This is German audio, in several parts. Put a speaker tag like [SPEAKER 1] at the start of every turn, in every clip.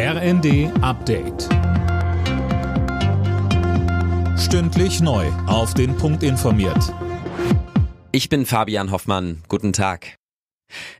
[SPEAKER 1] RND Update. Stündlich neu. Auf den Punkt informiert.
[SPEAKER 2] Ich bin Fabian Hoffmann. Guten Tag.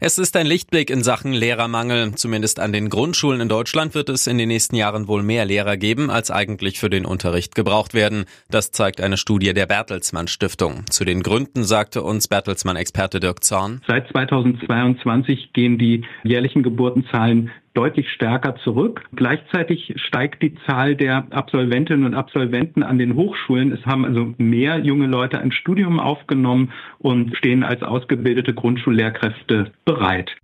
[SPEAKER 2] Es ist ein Lichtblick in Sachen Lehrermangel. Zumindest an den Grundschulen in Deutschland wird es in den nächsten Jahren wohl mehr Lehrer geben, als eigentlich für den Unterricht gebraucht werden. Das zeigt eine Studie der Bertelsmann Stiftung. Zu den Gründen sagte uns Bertelsmann-Experte Dirk Zorn.
[SPEAKER 3] Seit 2022 gehen die jährlichen Geburtenzahlen deutlich stärker zurück. Gleichzeitig steigt die Zahl der Absolventinnen und Absolventen an den Hochschulen. Es haben also mehr junge Leute ein Studium aufgenommen und stehen als ausgebildete Grundschullehrkräfte bereit.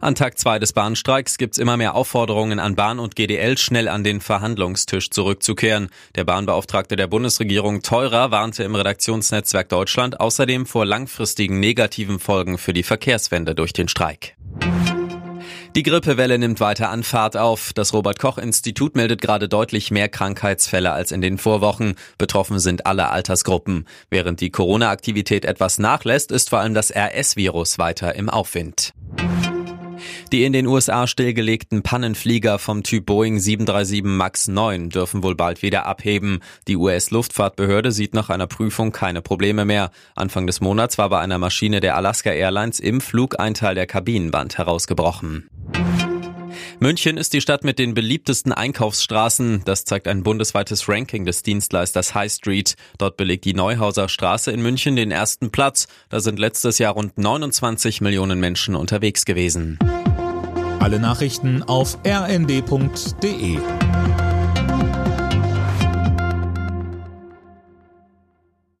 [SPEAKER 2] An Tag zwei des Bahnstreiks gibt's immer mehr Aufforderungen an Bahn und GDL, schnell an den Verhandlungstisch zurückzukehren. Der Bahnbeauftragte der Bundesregierung Teurer warnte im Redaktionsnetzwerk Deutschland außerdem vor langfristigen negativen Folgen für die Verkehrswende durch den Streik. Die Grippewelle nimmt weiter an Fahrt auf. Das Robert Koch Institut meldet gerade deutlich mehr Krankheitsfälle als in den Vorwochen. Betroffen sind alle Altersgruppen. Während die Corona-Aktivität etwas nachlässt, ist vor allem das RS-Virus weiter im Aufwind. Die in den USA stillgelegten Pannenflieger vom Typ Boeing 737 MAX 9 dürfen wohl bald wieder abheben. Die US-Luftfahrtbehörde sieht nach einer Prüfung keine Probleme mehr. Anfang des Monats war bei einer Maschine der Alaska Airlines im Flug ein Teil der Kabinenwand herausgebrochen. München ist die Stadt mit den beliebtesten Einkaufsstraßen. Das zeigt ein bundesweites Ranking des Dienstleisters High Street. Dort belegt die Neuhauser Straße in München den ersten Platz. Da sind letztes Jahr rund 29 Millionen Menschen unterwegs gewesen.
[SPEAKER 1] Alle Nachrichten auf rnd.de